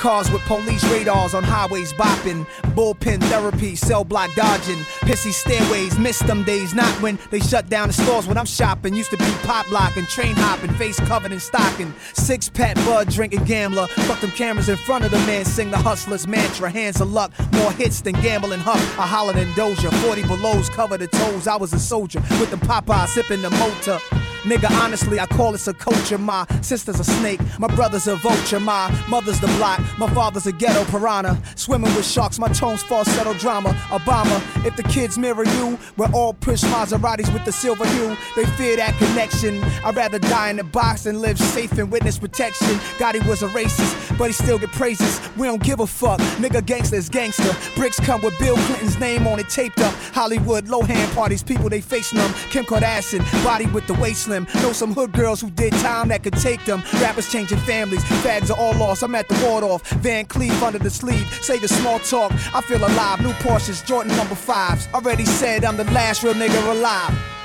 Cars with police radars on highways bopping. Bullpen therapy, cell block dodging. Pissy stairways, miss them days. Not when they shut down the stores when I'm shopping. Used to be pop locking, train hopping, face covered in stocking. Six pack bud drinking gambler. Fuck them cameras in front of the man. Sing the hustler's mantra. Hands of luck. More hits than gambling huck. I hollered in Doja. 40 belows cover the toes. I was a soldier with the Popeye sipping the motor. Nigga, honestly, I call this a culture. My sister's a snake, my brother's a vulture, my mother's the block, my father's a ghetto piranha. Swimming with sharks, my tones falsetto drama. Obama, if the kids mirror you, we're all push Maseratis with the silver hue. They fear that connection. I'd rather die in the box than live safe in witness protection. Gotti was a racist, but he still get praises. We don't give a fuck. Nigga, gangsta gangster. Bricks come with Bill Clinton's name on it taped up. Hollywood, low hand parties, people they face numb. Kim Kardashian, body with the waist slim. Know some hood girls who did time that could take them. Rappers changing families, fags are all lost. I'm at the ward off. Van Cleef under the sleeve. Say the small talk, I feel alive. New Porsches, Jordan number fives. Already said I'm the last real nigga alive.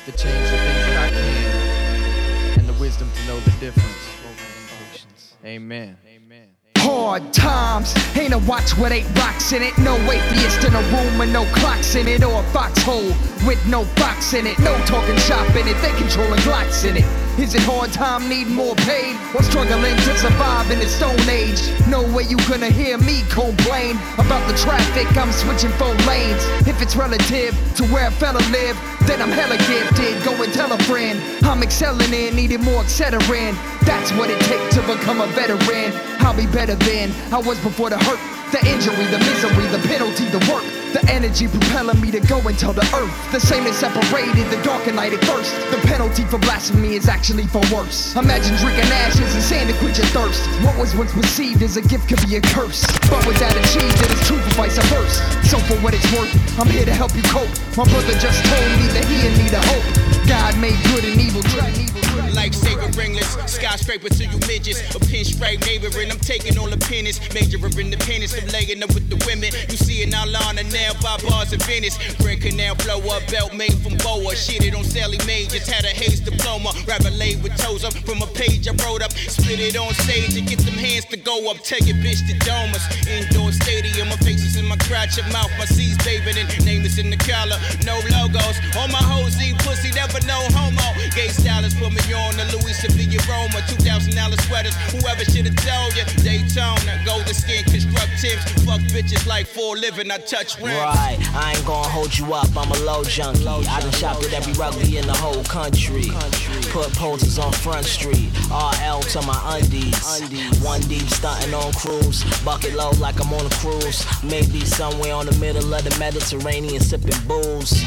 Strength to change the things that I can, and the wisdom to know the difference. Amen. Hard times, ain't a watch with eight rocks in it. No atheist in a room with no clocks in it, or a foxhole with no box in it. No talking shop in it, they controlling glocks in it. Is it hard time, need more pain? Or struggling to survive in the stone age? No way you gonna hear me complain about the traffic, I'm switching four lanes. If it's relative to where a fella live, then I'm hella gifted. Go and tell a friend, I'm excelling in, needing more Excedrin. That's what it takes to become a veteran. I'll be better than I was before the hurt, the injury, the misery, the penalty, the work. The energy propelling me to go and tell the earth. The same that separated the dark and light at first. The penalty for blasphemy is actually for worse. Imagine drinking ashes and sand to quench your thirst. What was once perceived as a gift could be a curse. But with that achieved, it is true for vice versa. For what it's worth, I'm here to help you cope. My brother just told me that he in need of hope. God made good and evil good. Lifesaver ringless, skyscraper to you midgets. A pinstripe neighboring, I'm taking all the pennies. Majoring the pennies, I'm laying up with the women. You see it now, Lana, now by bars in Venice. Grand Canal blow up, belt made from Boa. Shit it on Sallie Mae, just had a haze diploma. Rapper laid with toes up from a page I wrote up. Split it on stage and get them hands to go up. Take it, bitch, to Domus. Indoor stadium, my face is in my crotch, your mouth, my C's bathing in. Name is in the collar, no logos. All my hoes eat pussy, never no homo. Gay stylists put me on the Louis Sevilla Roma. $2,000 sweaters, whoever should have told you. Daytona, golden skin, constructives. Fuck bitches like for living, I touch rims. Right, I ain't gonna hold you up, I'm a low junkie. I done shopped at every rugby in the whole country. Put posters on Front Street, RL to my undies. One deep stunting on cruise, bucket low like I'm on a cruise. Maybe somewhere on the middle of the Mediterranean sipping booze.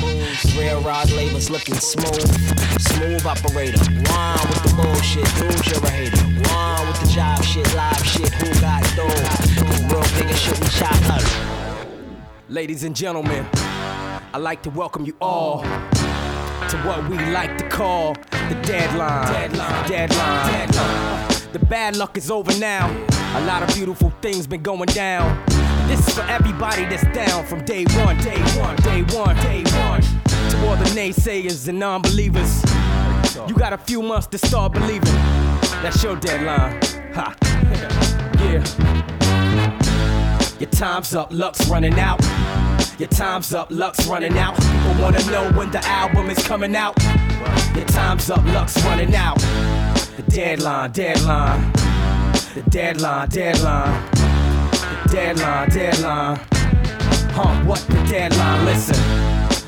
Real rod labels looking smooth, smooth operator. One with the bullshit, who's you're hater? One with the job shit, live shit, who got? Real bigger shit, we chop up. Ladies and gentlemen, I'd like to welcome you all to what we like to call the deadline. Deadline. Deadline. deadline. The bad luck is over now. A lot of beautiful things been going down. This is for everybody that's down from day one, day one, day one, day one. To all the naysayers and non-believers, you got a few months to start believing. That's your deadline. Ha. yeah. Your time's up, luck's running out. Your time's up, luck's running out. People wanna know when the album is coming out. Your time's up, luck's running out. The deadline, deadline. The deadline, deadline. Deadline, deadline. Huh, what the deadline? Listen,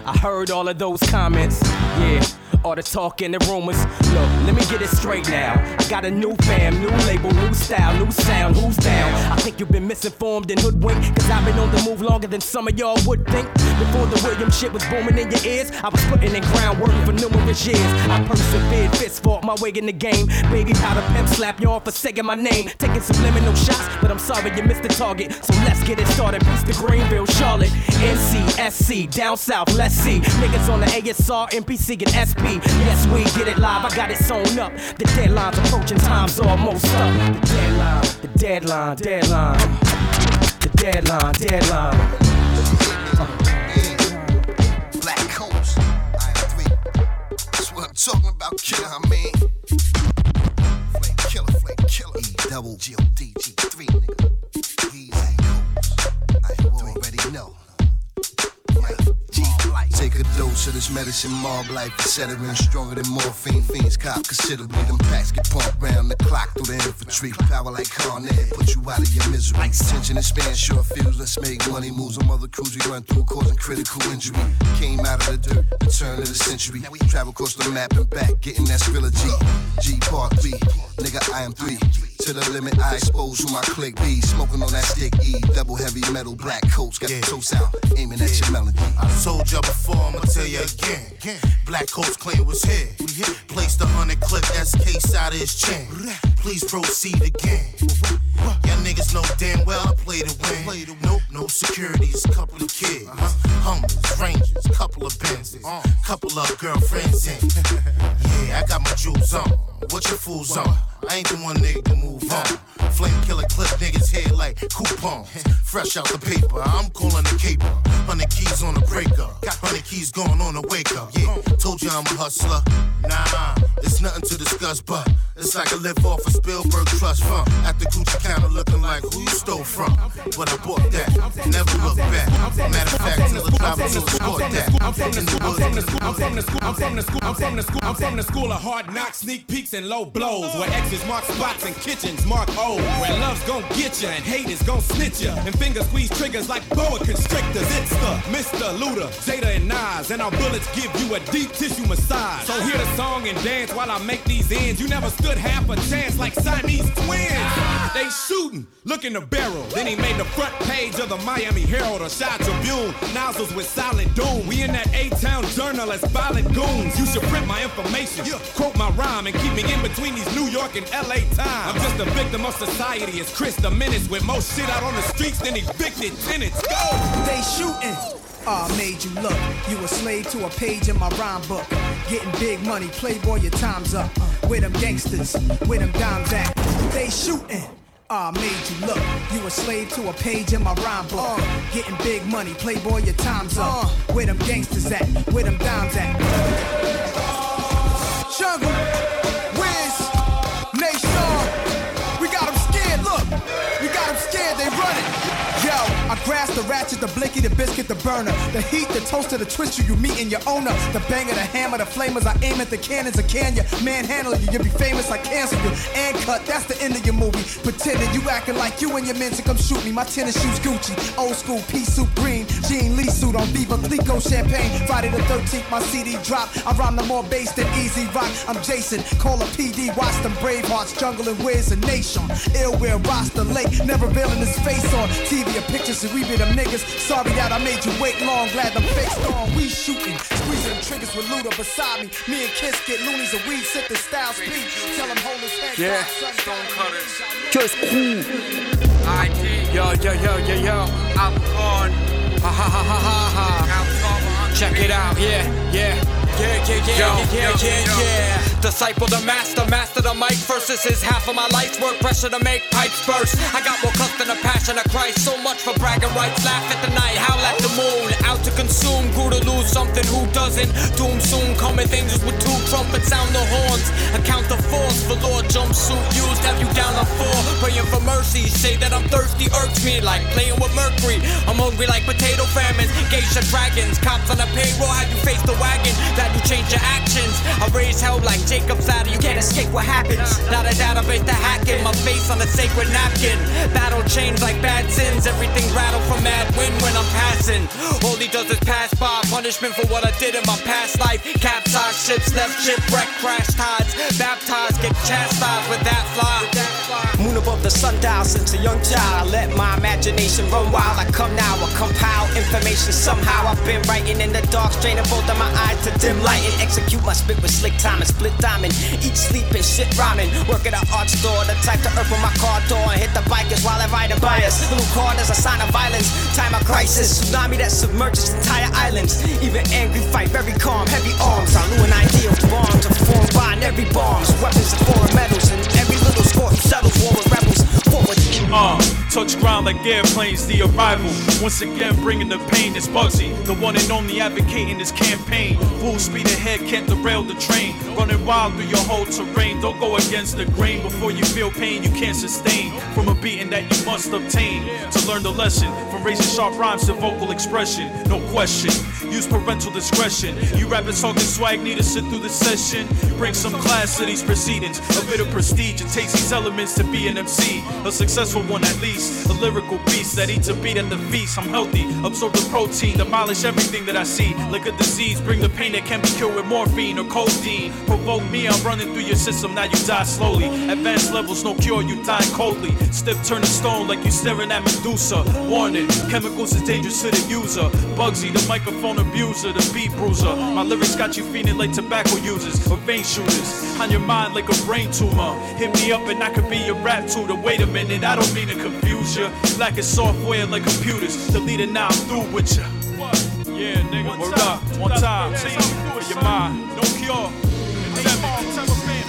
I heard all of those comments. Yeah. All the talk and the rumors. Look, let me get it straight now. I got a new fam, new label, new style, new sound, who's down? I think you've been misinformed and hoodwinked, cause I've been on the move longer than some of y'all would think. Before the William shit was booming in your ears, I was putting in groundwork for numerous years. I persevered, fist fought my way in the game. Baby powder pimp slap y'all for saying my name. Taking subliminal shots, but I'm sorry you missed the target. So let's get it started. Peace to Greenville, Charlotte, NC, SC, down south, let's see. Niggas on the ASR, MPC, and SP. Yes, we get it live, I got it sewn up. The deadline's approaching, time's almost up. The deadline, the deadline, deadline. The deadline, deadline. Black coats, I am three. That's what I'm talking about, killer, I mean. Killer, killer. E double G O D G Of this medicine, mob life, etc. Stronger than morphine, fiends cop considerably. Them packs get pumped round the clock through the infantry. Power like Con Ed, put you out of your misery. Tension and span, short fuse, let's make money moves. On mother crews we run through, causing critical injury. Came out of the dirt, the turn of the century. Travel across the map and back, getting that G. G Part 3, nigga, I am 3. To the limit, I expose who my click be. Smoking on that stick E, double heavy metal, black coats, got the toast out, aiming at your melody. I told you before, I'ma tell you again. Black Coats claim was here. Placed a hundred clip SK side of his chin. Please proceed again. Y'all niggas know damn well I play to win. Nope, no securities, couple of kids. Hummers, Rangers, couple of Benzes, couple of girlfriends in. Yeah, I got my jewels on. What your fools on? I ain't the one nigga to move on. Flame killer clip niggas head like coupons. Fresh out the paper, I'm calling the caper. Hundred keys on the breaker. got Hundred keys going on the wake up. Yeah, told you I'm a hustler. Nah, it's nothing to discuss, but it's like I live off a Spielberg trust fund. At the Gucci counter looking like who you stole from. But I bought that, never look back. Matter of fact, till the driver escort that. I'm from the school. I'm from the school. I'm from the school. I'm from the school. I'm from the school. Of hard knocks, sneak peeks, and low blows. Where X's mark spots and kitchens mark oh, O's. Where love's gon' get ya and hate is gon' snitch ya. And finger squeeze triggers like boa constrictors. It's the Mr. Luda, Jada, and Nas. And our bullets give you a deep tissue massage. So hear the song and dance while I make these ends. You never stood half a chance like Siamese twins. They shooting, look in the barrel. Then he made the front page of the Miami Herald or Shot Tribune. Nozzles with silent doom. We in that A-Town journal as violent goons. You should print my information, quote my rhyme, and keep me in between these New York and LA times. I'm just a victim of society. It's Chris the Menace with more shit out on the streets than evicted tenants. Go! They shooting. Ah, made you look. You a slave to a page in my rhyme book. Getting big money, playboy, your time's up. With them gangsters, with them dimes at. They shooting. Ah, made you look. You a slave to a page in my rhyme book. Getting big money, playboy, your time's up. Where them gangsters at? Where them dimes at? The ratchet, the blicky, the biscuit, the burner. The heat, the toaster, the twister, you meet in your owner. The banger, the hammer, the flamers. I aim at the cannons, I can ya. Manhandle you, you'll be famous, I cancel you. And cut, that's the end of your movie. Pretending you acting like you and your men to come shoot me. My tennis shoes Gucci, old school pea soup green. Jean Lee suit on Veuve Clicquot champagne. Friday the 13th, my CD drop. I rhyme the more bass than easy rock. I'm Jason, call a PD, watch them Bravehearts, jungle and Wiz and Nation. Ill will roster late, never revealing his face on TV or pictures, and we be them niggas. Sorry that I made you wait long, glad them fakes gone. We shooting, squeezing triggers with Luda beside me. Me and Kiss get loonies and we sit the style speak. Tell him hold his head. Yeah. down, son, Stonecutters. Just cool. ID. Yo, yo, yo, yo, yo. I'm gone. Ha ha ha ha ha ha. Check it out, yeah, yeah. Yeah, yeah, yeah, yeah, yeah, yeah, yeah. Disciple the master, master the mic. First, this is half of my life's work. Pressure to make pipes burst. I got more cuss than a passion of Christ. So much for bragging rights. Laugh at the night, howl at the moon. Out to consume, grew to lose something. Who doesn't? Doom soon coming. Angels with two trumpets sound the horns. Account the force for Lord jumpsuit used. Have you down on four? Praying for mercy. Say that I'm thirsty, irks me like playing with mercury. I'm hungry like potato famines, geisha dragons. Cops on the payroll, have you faced the wagon? That you change your actions. I raise hell like Jacob's ladder, you can't escape what happens. Not a database to hack in, my face on a sacred napkin. Battle chains like bad sins, everything rattle from mad wind when I'm passing. All he does is pass by, punishment for what I did in my past life. Capsized ships, left shipwreck, crash tides. Baptized, get chastised with that fly. Moon above the sundial since a young child. Let my imagination run wild. I come now, I compile information somehow. I've been writing in the dark, straining both of my eyes to dim light and execute my spit with slick time and split diamond. Eat, sleep, and shit rhyming. Work at an art store, the type to open my car door and hit the bikers while I ride a bias. Blue card is a sign of violence, time of crisis. Tsunami that submerges entire islands. Even angry fight, very calm, heavy arms. I lure an idea of bombs are formed by every bombs. Weapons of foreign metals, and every little score settles war with rebels. Uh, touch ground like airplanes, the arrival. Once again, bringing the pain is Bugsy, the one and only advocating this campaign. Full speed ahead, can't derail the train. Running wild through your whole terrain. Don't go against the grain before you feel pain you can't sustain. From a beating that you must obtain to learn the lesson. From raising sharp rhymes to vocal expression, no question. Use parental discretion. You rappers talking swag, need to sit through the session. Bring some class to these proceedings, a bit of prestige. It takes these elements to be an MC, a successful one at least. A lyrical beast that eats a beat at the feast. I'm healthy, absorb the protein, demolish everything that I see. Like a disease, bring the pain that can be cured with morphine or codeine. Provoke me, I'm running through your system, now you die slowly. Advanced levels, no cure, you die coldly. Stiff turn to stone like you staring at Medusa. Warning, chemicals is dangerous to the user. Bugsy, the microphone abuser, the beat bruiser. My lyrics got you feeling like tobacco users or vein shooters. On your mind like a brain tumor. Hit me up and I could be your rap tutor. Wait a minute, I don't mean to confuse you. Lacking software like computers. Delete it now, I'm through with ya. Yeah, nigga, word up. One time, see, for your mind. No cure.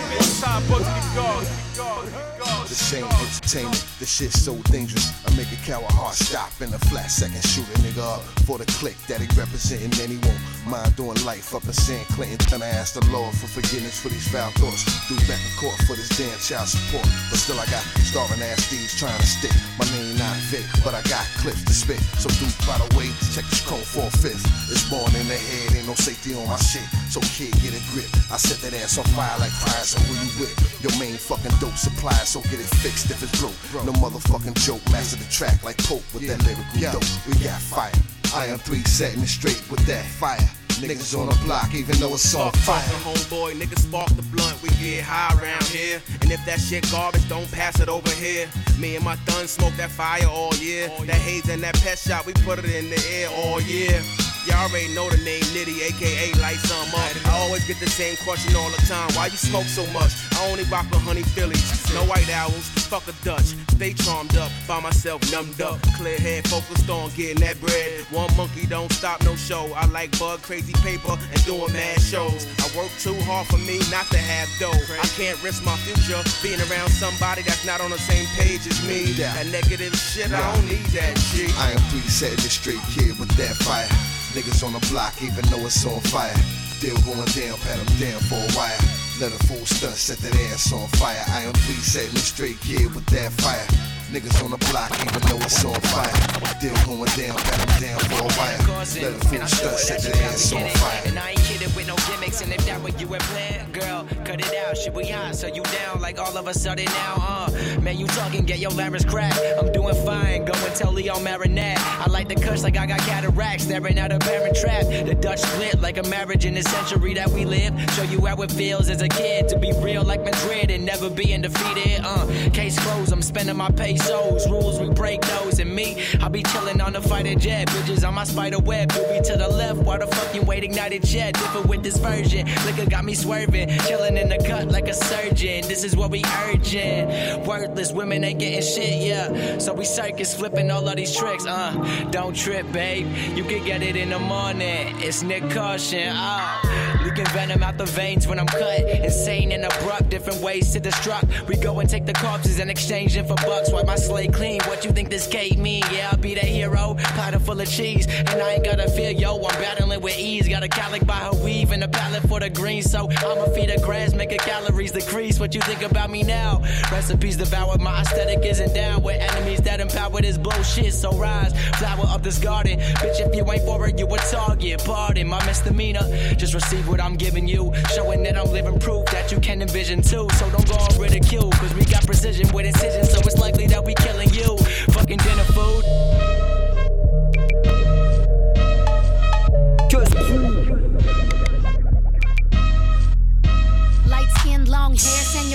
One time, Bugsy God. This ain't entertainment, this shit's so dangerous. I make a coward heart stop in a flat second. Shoot a nigga up for the click that he representing. And he won't mind doing life up in San Clinton. Gonna ask the Lord for forgiveness for these foul thoughts. Do back in court for this damn child support. But still, I got starving ass thieves trying to stick. My name not Vic, but I got clips to spit. So, dude, by the way, check this code for a fifth. It's born in the head, ain't no safety on my shit. So, kid, get a grip. I set that ass on fire like fire, so who you with? Your main fucking dope supply, so get it fixed if it's broke. No motherfucking joke, master the track like Pope with that lyrical dope. We got fire. I am three setting it straight with that fire. Niggas on the block, even though it's on fire. homeboy, niggas spark the blunt, we get high around here. And if that shit garbage, don't pass it over here. Me and my thun smoke that fire all year. That haze and that pet shot, we put it in the air all year. Y'all already know the name Nitty, aka Light Some Up. I always get the same question all the time. Why you smoke so much? I only rock with honey Phillies. No white owls, fuck a Dutch. Stay charmed up, by myself, numbed up. Clear head, focused on getting that bread. One monkey don't stop no show. I like bug, crazy paper, and doing mad shows. I work too hard for me not to have dough. I can't risk my future being around somebody that's not on the same page as me. That negative shit, I don't need that shit. I am three setting it straight kid with that fire. Niggas on the block, even though it's on fire. Still going down, pat them down for a while. Let a fool stunt, set that ass on fire. I am three setting it straight kid with that fire. Niggas on the block, even though it's on fire. Still going down, pat them down for a while. Let a fool stunt, set that ass on fire. And I ain't kidding with no gimmicks. And if that what you planned, girl, cut it out. Shit, we hot, so you down like all of a sudden now, uh. Man, you talking, get your larynx cracked. I'm doing fine, go and tell Leo Marinette. I like the cuss like I got cataracts, staring at a parent trap. The Dutch split like a marriage in the century that we live. Show you how it feels as a kid to be real like Madrid and never being defeated, uh. Case closed, I'm spending my pesos. Rules, we break those. And me, I'll be chilling on the fighter jet. Bitches on my spider web. Be to the left, why the fuck you wait ignited jet? Different with this version. Liquor got me swerving. Chilling in the cut like a surgeon. This is what we urging. Worthless women ain't getting shit, yeah. So we circus flipping all of these tricks, uh. Don't trip, babe. You can get it in the morning. It's Nick Caution, oh. Sucking venom out the veins when I'm cut. Insane and abrupt, different ways to destruct. We go and take the corpses and exchange them for bucks. Wipe my slate clean. What you think this gate mean? Yeah, I'll be the hero. Platter full of cheese. And I ain't gotta feel, yo, I'm battling with ease. Got a calic by her weave and a palette for the green. So I'ma feed her grass, make her calories decrease. What you think about me now? Recipes devour, my aesthetic isn't down with enemies that empower this bullshit. So rise, flower up this garden. Bitch, if you ain't for it, you a target. Pardon my misdemeanor. Just receive what I'm giving you. Showing that I'm living proof that you can envision too. So don't go on ridicule, cause we got precision with incision. So it's likely that we killing you. Fucking dinner food.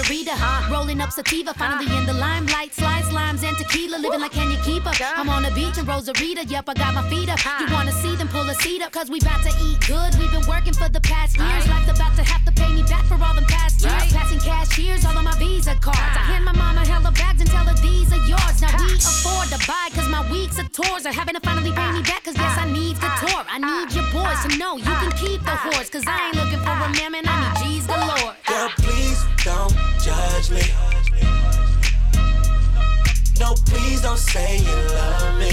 Senorita. Rolling up sativa, finally in the limelight. Slides, limes, and tequila. Living like can you keep up? I'm on the beach in Rosarito. Yep, I got my feet up. You wanna see them pull a seat up? Cause we bout to eat good. We've been working for the past years. Life's about to have to pay me back for all them past years. Passing cashiers, all of my Visa cards. I hand my mama hella bags and tell her these are yours. Now we afford to buy cause my weeks of tours are having to finally pay me back. Cause yes, I need the ah. tour. I need your ah. boys to know you can keep the ah. horse. Cause I ain't looking for a mammon, I need G's galore. Girl, please don't judge me. No, please don't say you love me.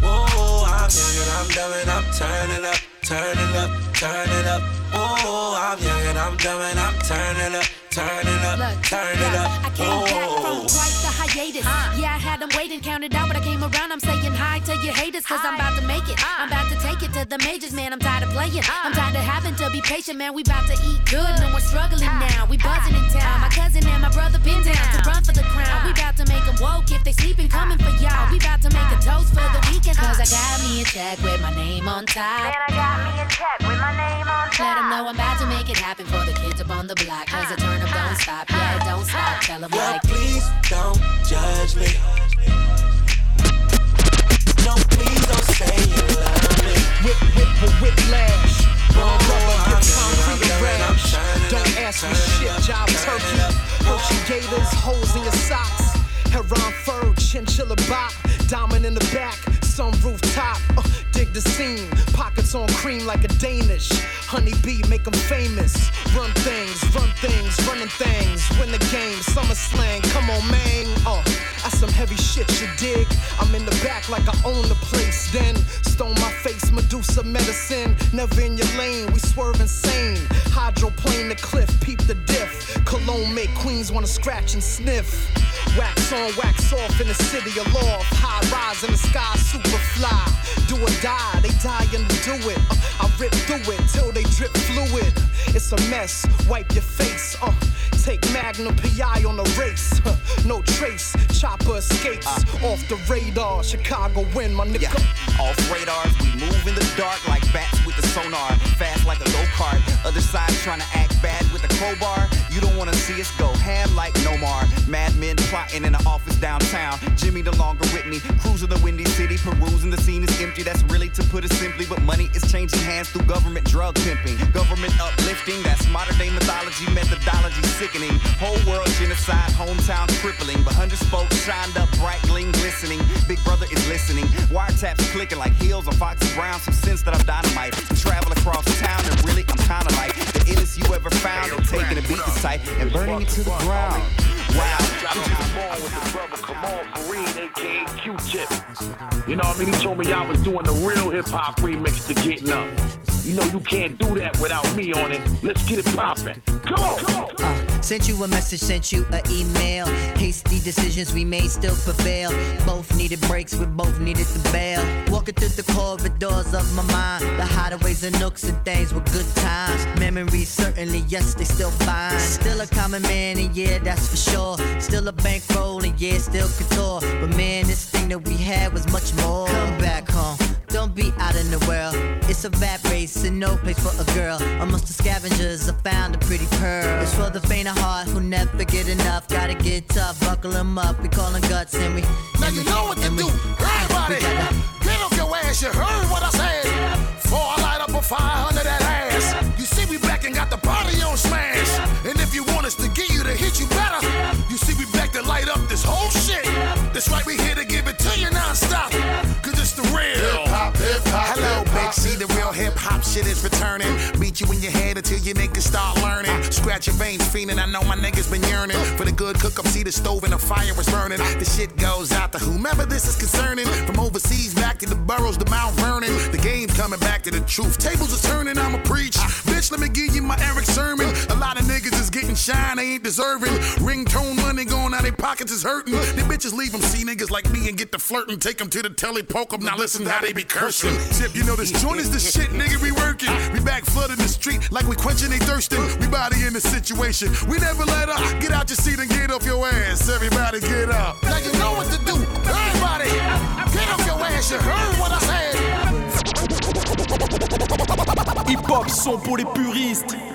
Whoa, I'm young and I'm dumb and I'm turning up, turning up, turning up. Whoa, I'm young and I'm dumb and I'm turning up, turning up, turning up. I came back from quite the hiatus. Yeah, I had them waiting, counted out, but I came around. I'm saying hi to your haters, cause I'm about to make it. I'm about to take it to the majors, man. I'm tired of playing. I'm tired of having to be patient, man. We about to eat good. No more struggling now. We buzzing in town. My cousin and my brother been down to run for the crown. We about to make them woke if they sleeping, coming for y'all. We about to make a toast for the weekend, cause I got me a check with my name on top. Man, I got me a check with my name on top. Let them know I'm about to make it happen for the kids up on the block, cause the turn up don't stop. Yeah, don't stop. Tell them Girl, like. please don't judge me. No, please don't say. Whip, concrete rash. Don't ask me shit, job turkey. Hershey gators, holes in your socks. Fur, chinchilla bop. Diamond in the back, sunroof top. Uh, dig the scene, pockets on cream like a Danish. Honeybee, make 'em famous. Run things, run things, running things. Win the game, summer slang, come on, man. Uh, that's some heavy shit you dig. I'm in the back like I own the place. Then stone my face, Medusa medicine. Never in your lane, we swerve insane. Hydroplane the cliff, peep the diff. Cologne make queens wanna scratch and sniff. Wax on, wax off in the city of loft. High rise in the sky, super fly. Do or die, they dying to do it. Uh, I rip through it till they drip fluid. It's a mess, wipe your face. Uh, take Magnum PI on the race. Huh, no trace, chopper escapes off the radar. Chicago win, my nigga. Off radars, we move in the dark like bats with the sonar. Fast like a go kart. Other side trying to act bad with a crowbar. You don't wanna see us go ham like Nomar. Mad men plotting in the office downtown. Jimmy the longer with me. Cruising the windy city, perusing the scene is empty. That's really to put it simply. But money is changing hands through government drug pimping. Government uplifting, that's modern day mythology, methodology sickening. Whole world genocide, hometown crippling. But hundred spokes shined up, bright gleam glistening. Big brother is listening. Wiretaps clicking like heels on Foxy Brown. Some sense that I'm dynamite. Travel across town and really I'm kinda like the illest you ever found. And taking a beat to sight and burning it to the ground. Wow. aka Q-Tip. You know what I mean? He told me I was doing the real hip hop remix to Getting Up. You know you can't do that without me on it. Let's get it poppin'. Come on, come on. Uh, sent you a message, sent you an email. Hasty decisions we made still prevail. Both needed breaks, we both needed the bail. Walking through the corridors of my mind. The hideaways and nooks and things were good times. Memories certainly, yes, they still fine. Still a common man, and yeah, that's for sure. Still a bankroll, and yeah, still couture. But man, this thing that we had was much more. Come back home. Don't be out in the world. It's a rap race and no place for a girl. Amongst the scavengers, I found a pretty pearl. It's for the faint of heart who never get enough. Gotta get tough, buckle 'em up. We call call 'em guts and we. Now you know what to do. Everybody, get off your ass. You heard what I said. Before I light up a fire under that ass. You see, we back and got the party on smash. And if you want us to get you to hit you better, you see, we back to light up this whole shit. That's right, we here to give it to you non-stop. Cause See, the shit is returning. beat you in your head until your niggas start learning. Scratch your veins, fiending. I know my niggas been yearning for the good cook up. See the stove and the fire is burning. The shit goes out to whomever this is concerning. From overseas back to the boroughs, the Mount Vernon. The game's coming back to the truth. Tables are turning, I'ma preach. Bitch, let me give you my Erick Sermon. A lot of niggas is getting shine, they ain't deserving. Ringtone money going out their pockets is hurting. The bitches leave them see niggas like me and get the flirting. Take them to the telly, poke them. Now listen to how they be cursing. Tip, you know this joint is the shit, nigga. We working. We back flooding the street like we quenching they thirsting. We body in the situation. We never let up. Get out your seat and get off your ass. Everybody get up. Now you know what to do. Everybody, get off your ass. You heard what I said. Hip hop son pour les puristes.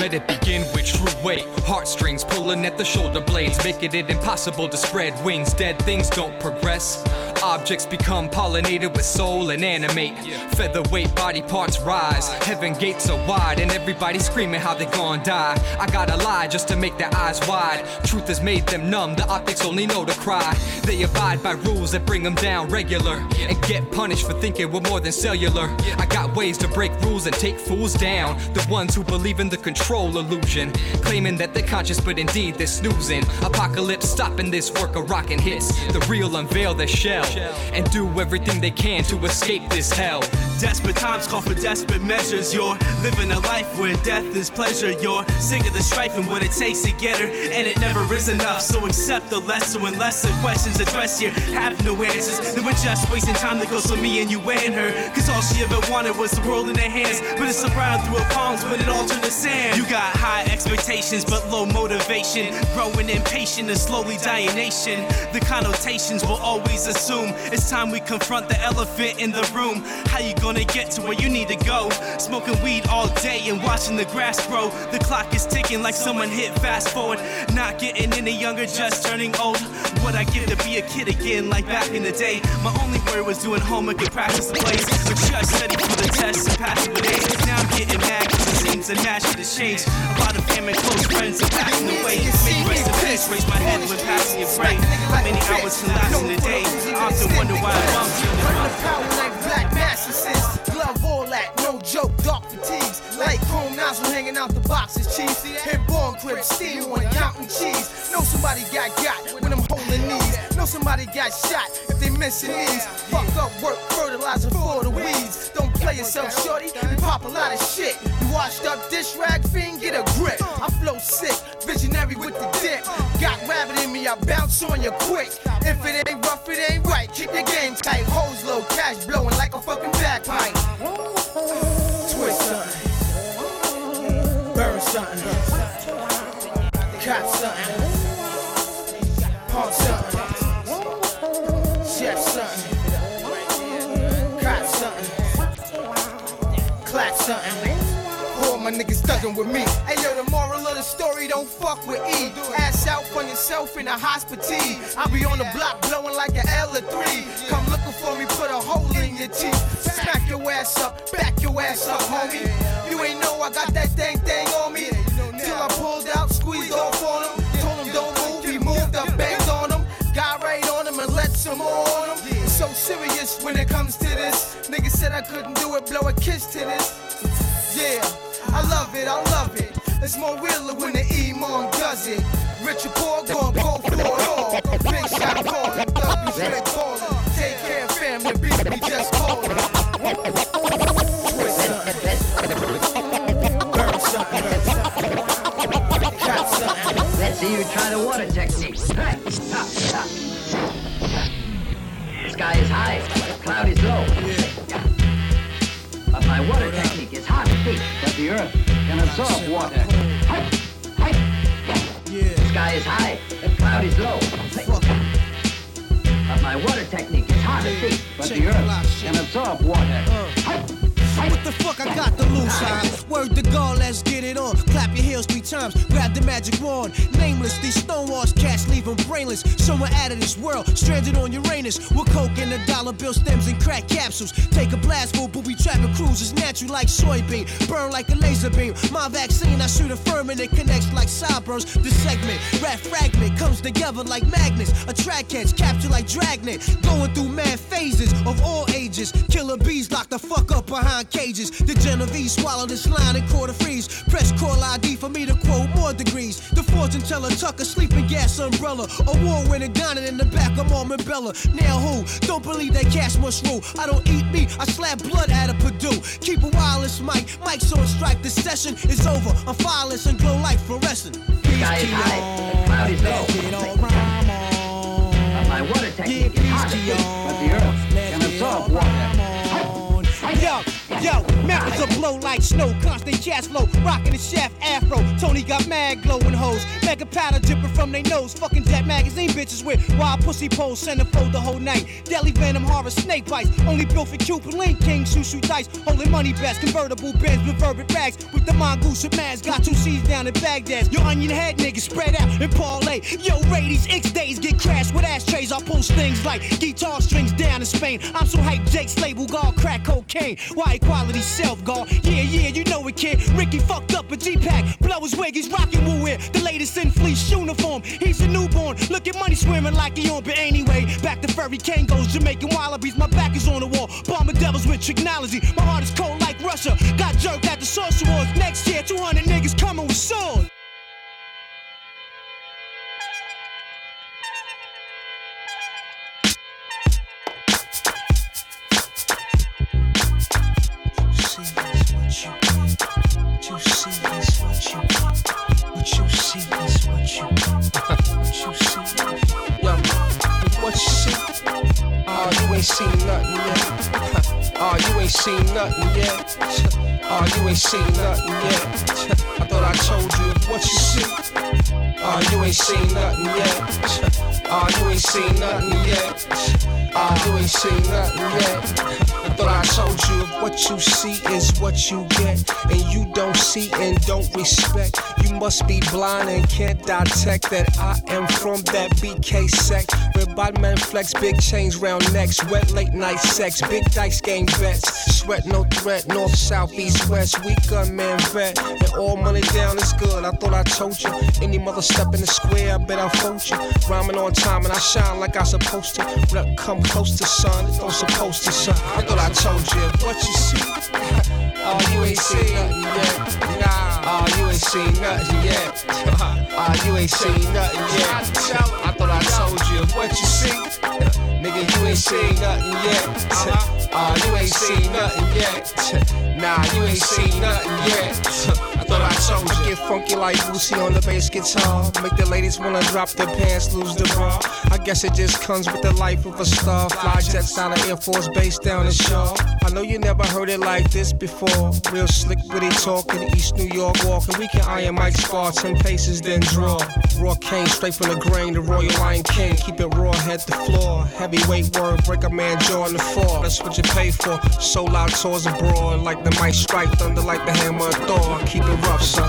Let it begin with true weight. Heartstrings pulling at the shoulder blades, making it impossible to spread wings. Dead things don't progress. Objects become pollinated with soul and animate. Featherweight body parts rise. Heaven gates are wide, and everybody screaming how they gon' die. I gotta lie just to make their eyes wide. Truth has made them numb, the optics only know to cry. They abide by rules that bring them down regular and get punished for thinking we're more than cellular. I got ways to break rules and take fools down. The ones who believe in the control illusion, claiming that they're conscious, but indeed they're snoozing. Apocalypse stopping this work of rockin' hits. The real unveil their shell and do everything they can to escape this hell. Desperate times call for desperate measures. You're living a life where death is pleasure. You're sick of the strife and what it takes to get her, and it never is enough. So accept the lesser when lesser questions addressed here have no answers. Then we're just wasting time that goes for me and you and her. Cause all she ever wanted was the world in her hands. But it's around through her palms when it all turned to sand. You got high expectations but low motivation. Growing impatient and slowly dying nation. The connotations will always assume it's time we confront the elephant in the room. How you gonna get to where you need to go? Smoking weed all day and watching the grass grow. The clock is ticking like someone hit fast forward. Not getting any younger, just turning old. What I give to be a kid again, like back in the day. My only worry was doing homework and practice the plays. But just study for the tests and passing with A's. Now I'm getting mad cause it seems a match the change. A lot of family, close friends are passing away. Many race to face, raise my head when passing your brain. How many hours can last in a day? I often wonder why I bumped you. The power like black mattresses. Glove all that, no joke, dark fatigues. Like chrome nozzle hanging out the boxes, cheese. Hit born crib, steam on counting cheese. Know somebody got got when I'm holding knees. Know somebody got shot if they missing these. Fuck up work, fertilizer for the weeds. Don't play yourself, shorty. You pop a lot of shit. You washed up dish rag fiend, get a grip. I flow sick, visionary with the dip. Got rabbit in me, I bounce on you quick. If it ain't rough, it ain't right. Keep your game tight. Hoes low, cash blowing like a fucking bagpipe. Twist something. Burn something. Cop something. My niggas thuggin' with me. Hey yo, the moral of the story, don't fuck with E. Ass out for yourself in a hospital. I be on the block blowing like an L or three. Come looking for me, put a hole in your teeth. Smack your ass up, back your ass up, homie. You ain't know I got that thing thing on me. Till I pulled out, squeezed off on him. Told him don't move, he moved up, banged on him. Got right on him and let some more on him. So serious when it comes to this. Nigga said I couldn't do it, blow a kiss to this. It, I love it. It's more realer when the E-Mom does it. Rich or poor, gon' go for it all. Big shot calling, W straight calling. Take care of family, beat me just calling. Let's see you try the water technique. Sky is high, cloud is low. But my water technique is hot feet. But the earth can absorb water. Hey, hey. Sky is high, the cloud is low. But my water technique is hot feet. But the earth can absorb water. Hey. What the fuck I got to lose, huh? Word to God, let's get it on. Clap your heels three times, grab the magic wand. Nameless, these stonewalls cats leave them brainless. Somewhere out of this world, stranded on Uranus. With coke and the dollar bill stems and crack capsules. Take a blast for booby trap Cabin cruise is natural like soybean, burn like a laser beam. My vaccine, I shoot a firm and it connects like sideburns. The segment, rat fragment comes together like magnets. Attract catch, capture like dragnet. Going through mad phases of all ages. Killer bees lock the fuck up behind cages. The Genovese swallow this line and quarter freeze. Press call ID for me to quote more degrees. The fortune teller tuck a sleeping gas umbrella. Award winning dining in the back of Marmon Bella. Now who? Don't believe that cash must rule. I don't eat meat, I slap blood out of Perdue. Keep a wireless mic, mic's on strike. The session is over. I'm fireless and glow like fluorescent. Sky is high, the cloud is low. But my water technique is hot, but the earth can absorb water. Yo, mountains are blow like snow, constant cash flow, rocking the shaft afro. Tony got mad glowing hoes, mega powder dripping from their nose, fucking Jet magazine bitches with wild pussy poles, centerfold the whole night. Deadly venom, horror, snake bites, only built for Cupid, Link King, shoo shoo dice, holding money best, convertible bins with verbic rags, with the mongoose mask, got two C's down in Baghdad. Your onion head niggas spread out and parlay. Yo, Radies, X days get crashed with ashtrays. I pull things like guitar strings down in Spain. I'm so hyped, Jake's label guard, crack cocaine. Why equality self guard? Yeah, yeah, you know it, kid. Ricky fucked up a G-Pack, blow his wig, he's rocking Woo Wear. The latest in fleece uniform, he's a newborn. Look at money swimming like he on, but anyway, back to furry Kangols, Jamaican Wallabees. My back is on the wall, bomber devils with technology. My heart is cold like Russia. Got jerked at the Source. Next year, 200 niggas coming with swords. Seen nothing yet. Oh, you ain't seen nothing yet. Oh, you ain't seen nothing yet. I thought I told you what you see. Oh, you ain't seen nothing yet. Oh, you ain't seen nothing yet. Oh, you ain't seen nothing yet. Thought I told you what you see is what you get, and you don't see and don't respect. You must be blind and can't detect that I am from that BK sect. Where bad men flex, big chains round necks, wet late night sex, big dice game bets. Sweat no threat, north, south, east, west. We gunman vet, and all money down is good. I thought I told you. Any mother step in the square, I bet I'll fold you. Rhyming on time and I shine like I supposed to. When I come close to sun, it don't supposed to sun. I thought I told you what you see. Oh, you ain't seen nothing yet. Nah. Oh, you ain't seen nothing yet. Oh, you ain't seen nothing yet. I thought I told you what you see. Nigga, you ain't seen nothing yet. Oh, you ain't seen nothing yet. Nah, you ain't seen nothing yet. I thought I told you. Get funky like Bootsy on the bass guitar. Make the ladies wanna drop their pants, lose the bra. I guess it just comes with the life of a star. Fly jets down the Air Force Base down in Shaw. I know you never heard it like this before. Real slick, witty talking, East New York walking. We can iron Mike spar, 10 paces, then draw. Raw cane, straight from the grain, the Royal Lion King. Keep it raw, head to floor. Heavyweight word, break a man jaw in the fall. That's what you pay for. So loud tours abroad, like the mic strike, thunder like the hammer of Thor. Keep it rough, son.